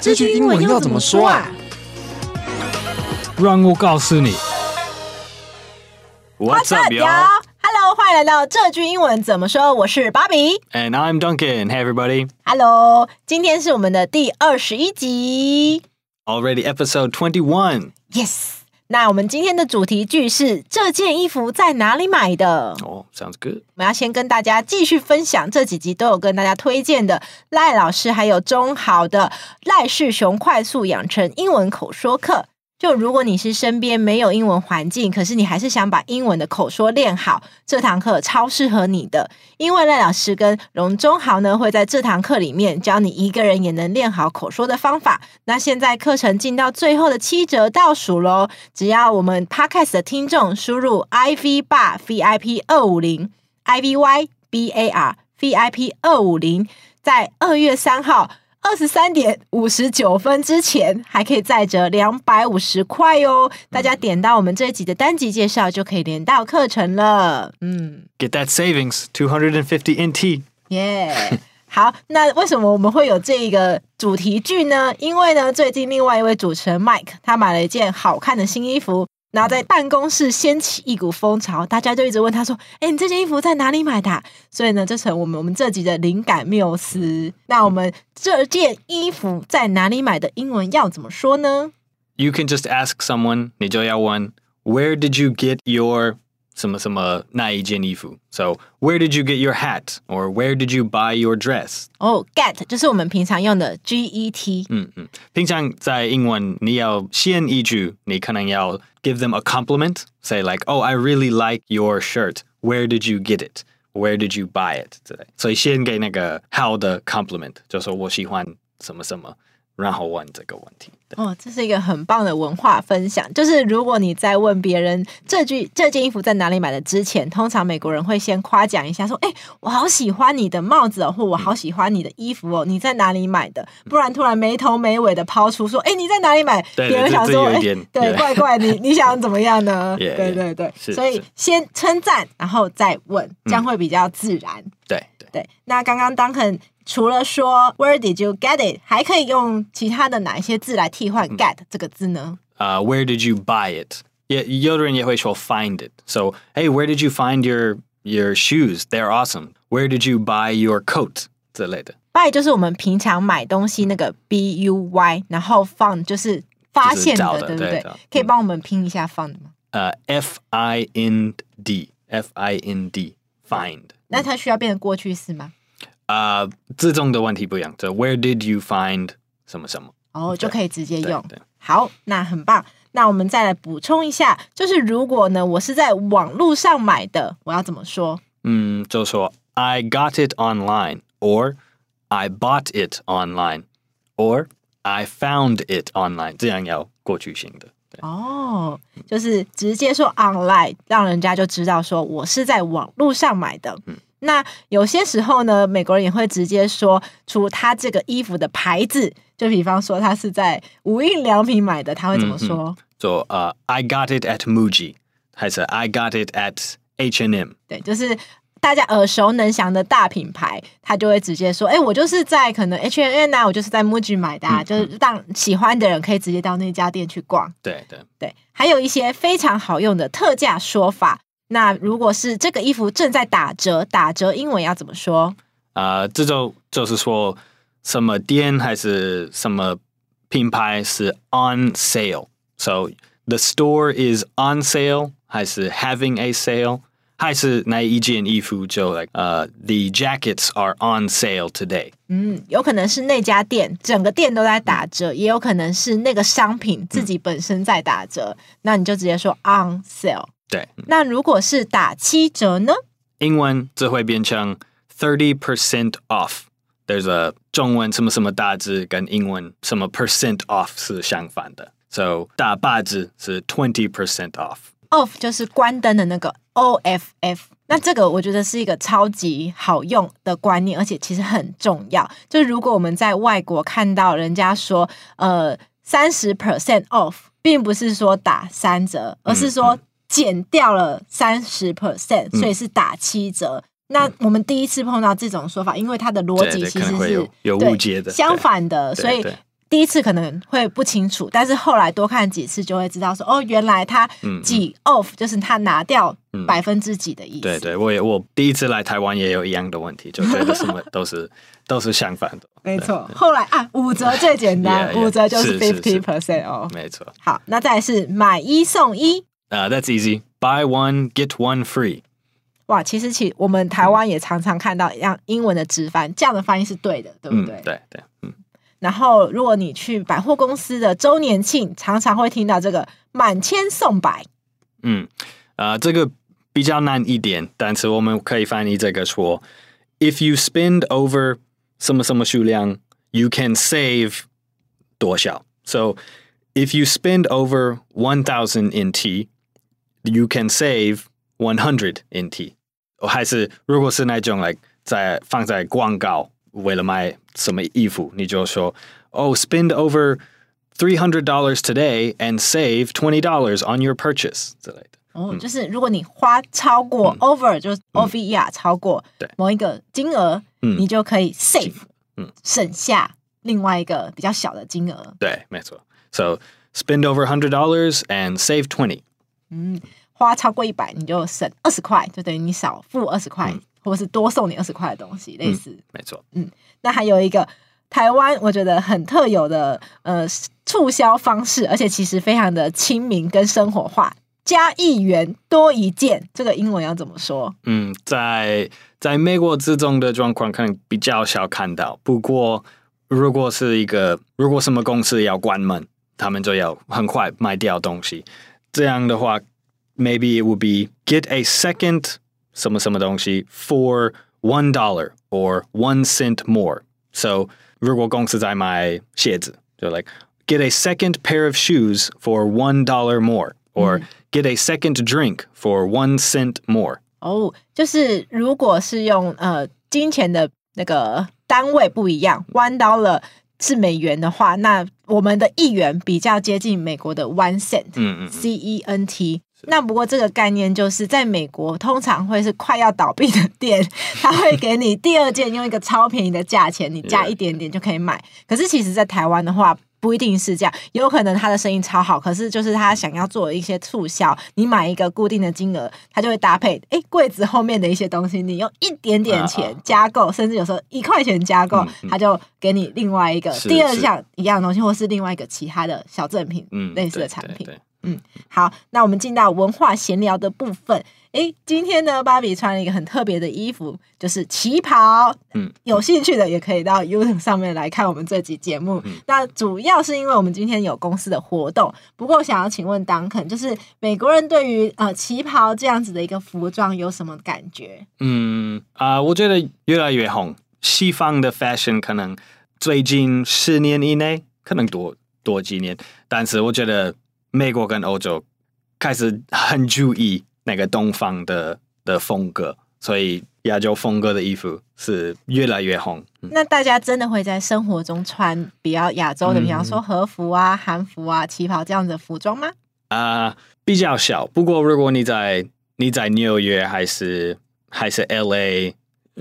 这句英文要怎么说啊？让我告诉你。What's up, y'all? Hello，欢迎来到这句英文怎么说？我是芭比，And I'm Duncan. Hey, everybody. Hello，今天是我们的第二十一集，Already episode twenty one. Yes. 那我们今天的主题句是这件衣服在哪里买的？哦、oh，sounds good。我们要先跟大家继续分享这几集都有跟大家推荐的赖老师还有中豪的赖世雄快速养成英文口说课。就如果你是身边没有英文环境，可是你还是想把英文的口说练好，这堂课超适合你的。因为赖老师跟荣中豪呢会在这堂课里面教你一个人也能练好口说的方法。那现在课程进到最后的七折倒数喽，只要我们 Podcast 的听众输入 IV bar VIP 二五零 I V Y B A R VIP 二五零，在二月三号。二十三点五十九分之前还可以再折两百五十块哦！大家点到我们这一集的单集介绍就可以连到课程了。嗯，Get that savings two hundred and fifty NT。耶，好，那为什么我们会有这一个主题句呢？因为呢，最近另外一位主持人 Mike 他买了一件好看的新衣服。然后在办公室掀起一股风潮，大家就一直问他说：“哎，你这件衣服在哪里买的？”所以呢，就成我们我们这集的灵感缪斯。那我们这件衣服在哪里买的？英文要怎么说呢？You can just ask someone，你就要问：“Where did you get your？” 什么什么那一件衣服？So where did you get your hat? Or where did you buy your dress? 哦、oh,，get 就是我们平常用的 G E T。嗯嗯，平常在英文你要先一句，你可能要 give them a compliment. Say like, oh, I really like your shirt. Where did you get it? Where did you buy it? 之类。所以先给那个好的 compliment，就说我喜欢什么什么。 然后问这个问题哦，这是一个很棒的文化分享。就是如果你在问别人这句这件衣服在哪里买的之前，通常美国人会先夸奖一下，说：“哎，我好喜欢你的帽子哦，或我好喜欢你的衣服哦，你在哪里买的？”不然突然没头没尾的抛出说：“哎，你在哪里买？”别人想说：“哎，对，怪怪，你 你想怎么样呢？” yeah, 对对对，所以先称赞，然后再问，这样会比较自然。对对对，那刚刚 Duncan。除了说 Where did you get it，还可以用其他的哪一些字来替换 get 这个字呢？呃、uh,，Where did you buy it？也有的人也会说 find it。So hey，Where did you find your your shoes？They're awesome。Where did you buy your coat？之类的。buy 就是我们平常买东西那个 b u y，然后 find 就是发现的，的对不对？可以帮我们拼一下 find 吗？呃、uh,，f i n d，f i n d，find。 那它需要变成过去式吗？啊，这种的问题不一样。就 Where did you find 什么什么？哦、oh,，就可以直接用。好，那很棒。那我们再来补充一下，就是如果呢，我是在网络上买的，我要怎么说？嗯，就说 I got it online，or I bought it online，or I found it online，这样要过去型的。哦、oh,，就是直接说 online，让人家就知道说我是在网络上买的。嗯。那有些时候呢，美国人也会直接说出他这个衣服的牌子，就比方说他是在无印良品买的，他会怎么说？说、嗯、呃、uh,，I got it at Muji，还是 I got it at H and M？对，就是大家耳熟能详的大品牌，他就会直接说，哎，我就是在可能 H&M 啊，我就是在 Muji 买的，啊嗯，就是让喜欢的人可以直接到那家店去逛。对对对，还有一些非常好用的特价说法。那如果是这个衣服正在打折，打折英文要怎么说？啊、uh,，这就就是说什么店还是什么品牌是 on sale，so the store is on sale，还是 having a sale，还是哪一件衣服就 like 呃、uh,，the jackets are on sale today。嗯，有可能是那家店整个店都在打折，也有可能是那个商品自己本身在打折，嗯、那你就直接说 on sale。对，那如果是打七折呢？英文则会变成 thirty percent off。There's a 中文什么什么大字跟英文什么 percent off 是相反的，so 大八字是 twenty percent off。 Off 就是关灯的那个 O F F。那这个我觉得是一个超级好用的观念，而且其实很重要。就是如果我们在外国看到人家说呃三十 percent off，并不是说打三折，而是说、减掉了三十 percent，所以是打七折、嗯。那我们第一次碰到这种说法，因为它的逻辑其实是有误解的，相反的。所以第一次可能会不清楚，但是后来多看几次就会知道说，哦，原来他几 off 就是他拿掉百分之几的意思。对对，我也我第一次来台湾也有一样的问题，就觉得什么 都是都是相反的。没错，后来啊，五折最简单，五折就是 fifty percent 哦。没错。好，那再来是买一送一。Uh, that's easy. Buy one, get one free. 哇，其实其我们台湾也常常看到一样英文的直翻，这样的翻译是对的，对不对？嗯、对对，嗯。然后，如果你去百货公司的周年庆，常常会听到这个满千送百。嗯，啊、呃，这个比较难一点，但是我们可以翻译这个说：If you spend over 什么什么数量，you can save 多少。So if you spend over one thousand in T,。You can save one hundred in T 还是如果是那种 like 在放在广告，为了买什么衣服，你就说，Oh, spend over three hundred dollars today and save twenty dollars on your purchase 之类的。哦，就是如果你花超过 over，就是 over 超过某一个金额，你就可以 save，省下另外一个比较小的金额。对，没错。So spend over hundred dollars and save twenty。嗯，花超过一百，你就省二十块，就等于你少付二十块，嗯、 或者是多送你二十块的东西，类似。嗯、没错。嗯，那还有一个台湾，我觉得很特有的呃促销方式，而且其实非常的亲民跟生活化，加一元多一件，这个英文要怎么说？嗯，在在美国这种的状况可能比较少看到，不过如果是一个如果什么公司要关门，他们就要很快卖掉东西。这样的话，maybe it would be get a second 什么什么东西 for one dollar or one cent more. So 如果公司在卖鞋子，就 like get a second pair of shoes for one dollar more, or get a second drink for one cent more. 哦，就是如果是用呃金钱的那个单位不一样，one dollar。是美元的话，那我们的一元比较接近美国的 one cent，嗯嗯，C E N T。 那不过这个概念就是在美国通常会是快要倒闭的店，他会给你第二件用一个超便宜的价钱，你加一点点就可以买。可是其实，在台湾的话。不一定是这样，有可能他的生意超好，可是就是他想要做一些促销，你买一个固定的金额，他就会搭配，哎，柜子后面的一些东西，你用一点点钱加购，啊、甚至有时候一块钱加购，嗯嗯、他就给你另外一个第二项一样的东西，或是另外一个其他的小赠品，嗯，类似的产品。嗯，好，那我们进到文化闲聊的部分。诶，今天呢，芭比穿了一个很特别的衣服，就是旗袍。嗯，有兴趣的也可以到 YouTube 上面来看我们这集节目。嗯，那主要是因为我们今天有公司的活动。不过，想要请问 Duncan，就是美国人对于呃旗袍这样子的一个服装有什么感觉？嗯啊，呃，我觉得越来越红。西方的 fashion 可能最近十年以内可能多多几年，但是我觉得美国跟欧洲开始很注意。那个东方的的风格，所以亚洲风格的衣服是越来越红。嗯、那大家真的会在生活中穿比较亚洲的，比方说和服啊、韩服啊、旗袍这样的服装吗？啊、呃，比较少。不过如果你在你在纽约还是还是 LA，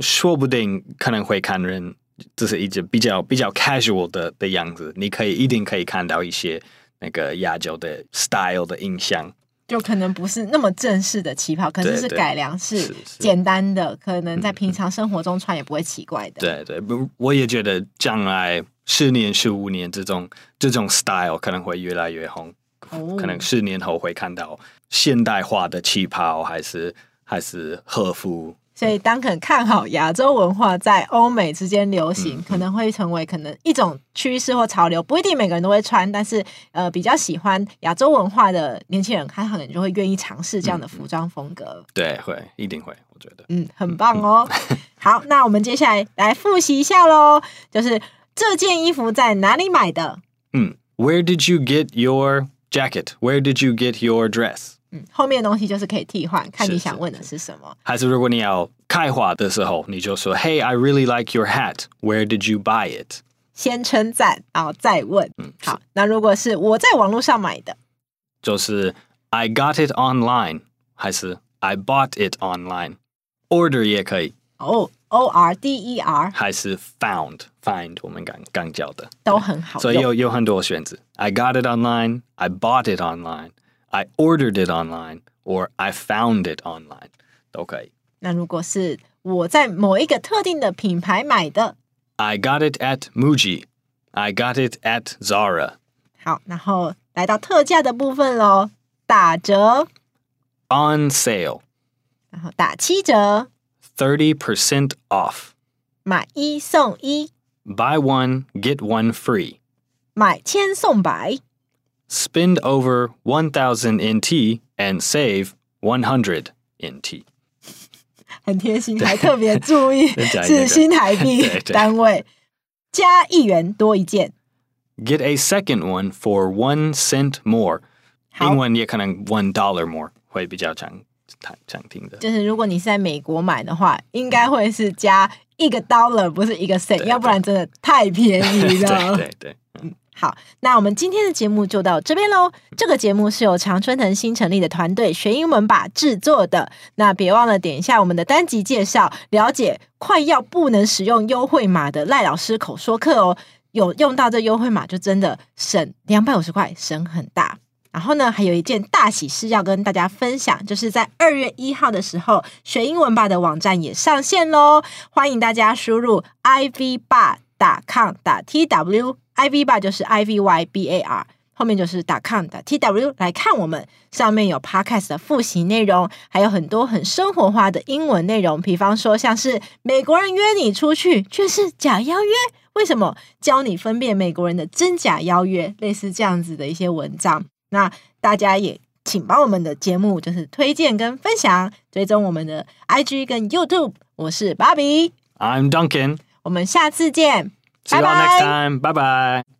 说不定可能会看人，这是一直比较比较 casual 的的样子。你可以一定可以看到一些那个亚洲的 style 的印象。就可能不是那么正式的旗袍，可能是改良式简单的，可能在平常生活中穿也不会奇怪的。对对，不，我也觉得将来十年、十五年这种这种 style 可能会越来越红，哦、可能十年后会看到现代化的旗袍，还是还是和服。所以，Duncan 看好亚洲文化在欧美之间流行，嗯、可能会成为可能一种趋势或潮流，不一定每个人都会穿，但是呃，比较喜欢亚洲文化的年轻人，他可能就会愿意尝试这样的服装风格。嗯、对，会一定会，我觉得，嗯，很棒哦。好，那我们接下来来复习一下喽，就是这件衣服在哪里买的？嗯，Where did you get your jacket？Where did you get your dress？嗯，后面的东西就是可以替换，看你想问的是什么。还是如果你要开话的时候，你就说：“Hey, I really like your hat. Where did you buy it？” 先称赞，然后再问。嗯，好。那如果是我在网络上买的，就是 “I got it online”，还是 “I bought it online”？Order 也可以。哦，O R D E R，还是 found find，我们刚刚教的都很好，所以有有很多选择。I got it online, I bought it online, I ordered it online, or I found it online，都可以。那如果是我在某一个特定的品牌买的，I got it at Muji, I got it at Zara。好，然后来到特价的部分喽，打折，on sale，然后打七折，thirty percent off，买一送一，buy one get one free，买千送百 ，spend over one thousand NT and save one hundred NT。很贴心，还特别注意是新台币单位，加一元多一件。Get a second one for one cent more。英文也可能 one dollar more 会比较常常听的。就是如果你是在美国买的话，应该会是加一个 dollar，不是一个 cent，要不然真的太便宜了。对对对。 好，那我们今天的节目就到这边喽。这个节目是由常春藤新成立的团队学英文吧制作的。那别忘了点一下我们的单集介绍，了解快要不能使用优惠码的赖老师口说课哦。有用到这优惠码，就真的省两百五十块，省很大。然后呢，还有一件大喜事要跟大家分享，就是在二月一号的时候，学英文吧的网站也上线喽。欢迎大家输入 ivba.com.tw ivbar.com.tw。ivy bar 就是 i v y b a r，后面就是 .com 的 t w 来看我们上面有 podcast 的复习内容，还有很多很生活化的英文内容，比方说像是美国人约你出去却是假邀约，为什么？教你分辨美国人的真假邀约，类似这样子的一些文章。那大家也请帮我们的节目就是推荐跟分享，追踪我们的 IG 跟 YouTube。我是 Bobby，I'm Duncan，我们下次见。See you all next time. Bye bye.